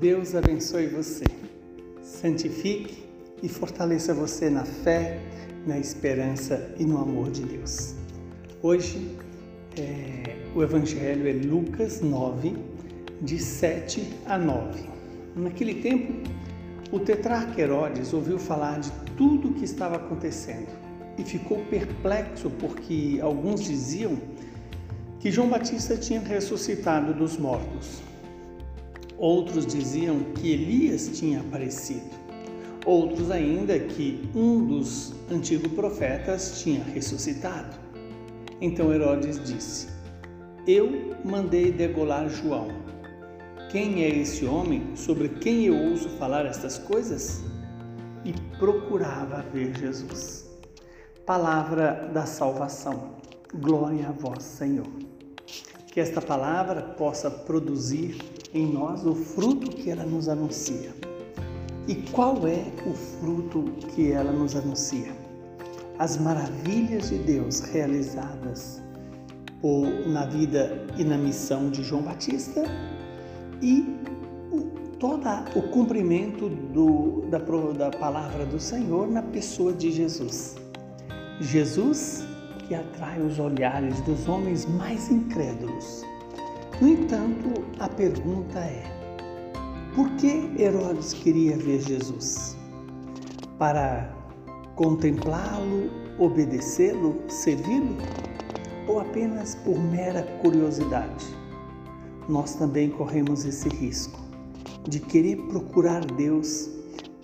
Deus abençoe você, santifique e fortaleça você na fé, na esperança e no amor de Deus. Hoje é, o Evangelho é Lucas 9, de 7 a 9. Naquele tempo, o tetrarca Herodes ouviu falar de tudo o que estava acontecendo e ficou perplexo porque alguns diziam que João Batista tinha ressuscitado dos mortos. Outros diziam que Elias tinha aparecido. Outros ainda que um dos antigos profetas tinha ressuscitado. Então Herodes disse: Eu mandei degolar João. Quem é esse homem sobre quem eu ouço falar estas coisas? E procurava ver Jesus. Palavra da salvação. Glória a vós, Senhor. Que esta palavra possa produzir em nós o fruto que ela nos anuncia. E qual é o fruto que ela nos anuncia? As maravilhas de Deus realizadas na vida e na missão de João Batista e todo o cumprimento do, da, da palavra do Senhor na pessoa de Jesus. Jesus que atrai os olhares dos homens mais incrédulos. No entanto, a pergunta é: por que Herodes queria ver Jesus? Para contemplá-lo, obedecê-lo, servi-lo? Ou apenas por mera curiosidade? Nós também corremos esse risco de querer procurar Deus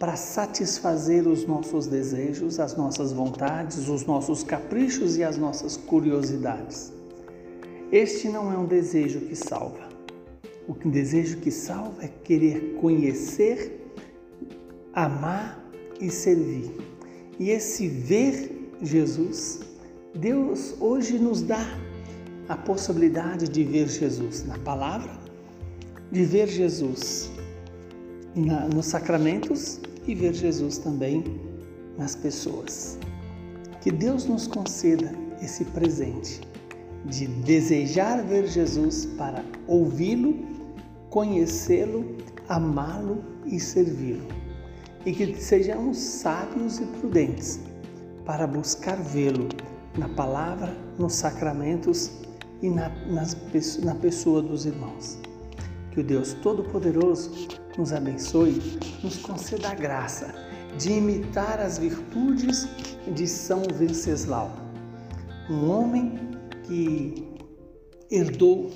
para satisfazer os nossos desejos, as nossas vontades, os nossos caprichos e as nossas curiosidades. Este não é um desejo que salva. O desejo que salva é querer conhecer, amar e servir. E esse ver Jesus, Deus hoje nos dá a possibilidade de ver Jesus na palavra, de ver Jesus na, nos sacramentos e ver Jesus também nas pessoas. Que Deus nos conceda esse presente de desejar ver Jesus para ouvi-lo, conhecê-lo, amá-lo e servi-lo. E que sejamos sábios e prudentes para buscar vê-lo na palavra, nos sacramentos e na, nas, na pessoa dos irmãos. Que o Deus Todo-Poderoso nos abençoe, nos conceda a graça de imitar as virtudes de São Venceslau, um homem que herdou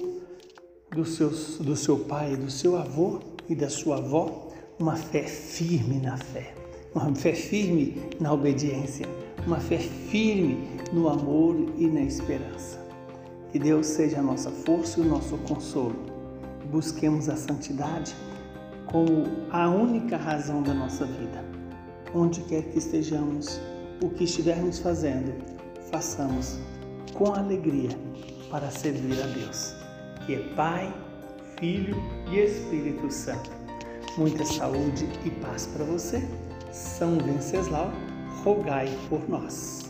do, seus, do seu pai, do seu avô e da sua avó uma fé firme na fé, uma fé firme na obediência, uma fé firme no amor e na esperança. Que Deus seja a nossa força e o nosso consolo busquemos a santidade como a única razão da nossa vida. Onde quer que estejamos, o que estivermos fazendo, façamos com alegria para servir a Deus, que é Pai, Filho e Espírito Santo. Muita saúde e paz para você. São Venceslau, rogai por nós.